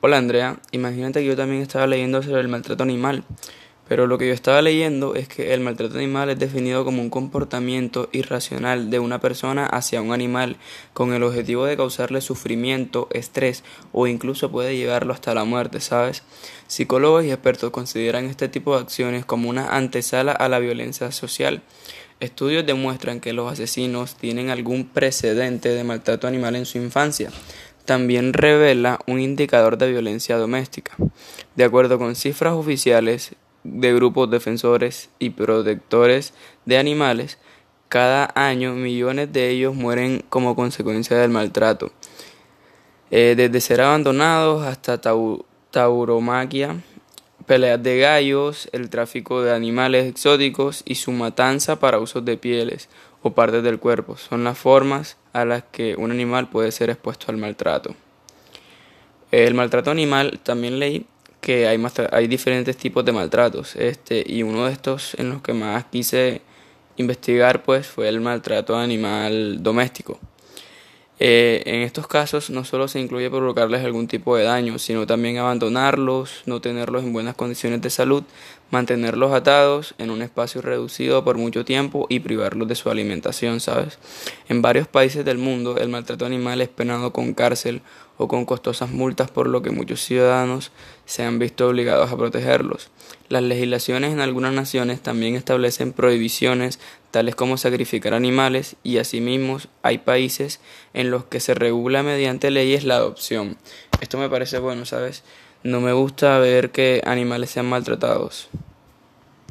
Hola Andrea, imagínate que yo también estaba leyendo sobre el maltrato animal, pero lo que yo estaba leyendo es que el maltrato animal es definido como un comportamiento irracional de una persona hacia un animal con el objetivo de causarle sufrimiento, estrés o incluso puede llevarlo hasta la muerte, ¿sabes? Psicólogos y expertos consideran este tipo de acciones como una antesala a la violencia social. Estudios demuestran que los asesinos tienen algún precedente de maltrato animal en su infancia también revela un indicador de violencia doméstica. De acuerdo con cifras oficiales de grupos defensores y protectores de animales, cada año millones de ellos mueren como consecuencia del maltrato. Eh, desde ser abandonados hasta tauromaquia, peleas de gallos, el tráfico de animales exóticos y su matanza para usos de pieles o partes del cuerpo. Son las formas a las que un animal puede ser expuesto al maltrato. El maltrato animal también leí que hay, diferentes tipos de maltratos. Este y uno de estos en los que más quise investigar pues fue el maltrato animal doméstico. Eh, en estos casos no solo se incluye provocarles algún tipo de daño, sino también abandonarlos, no tenerlos en buenas condiciones de salud, mantenerlos atados en un espacio reducido por mucho tiempo y privarlos de su alimentación, ¿sabes? En varios países del mundo el maltrato animal es penado con cárcel o con costosas multas por lo que muchos ciudadanos se han visto obligados a protegerlos. Las legislaciones en algunas naciones también establecen prohibiciones tales como sacrificar animales y asimismo hay países en los que se regula mediante leyes la adopción. Esto me parece bueno, ¿sabes? No me gusta ver que animales sean maltratados.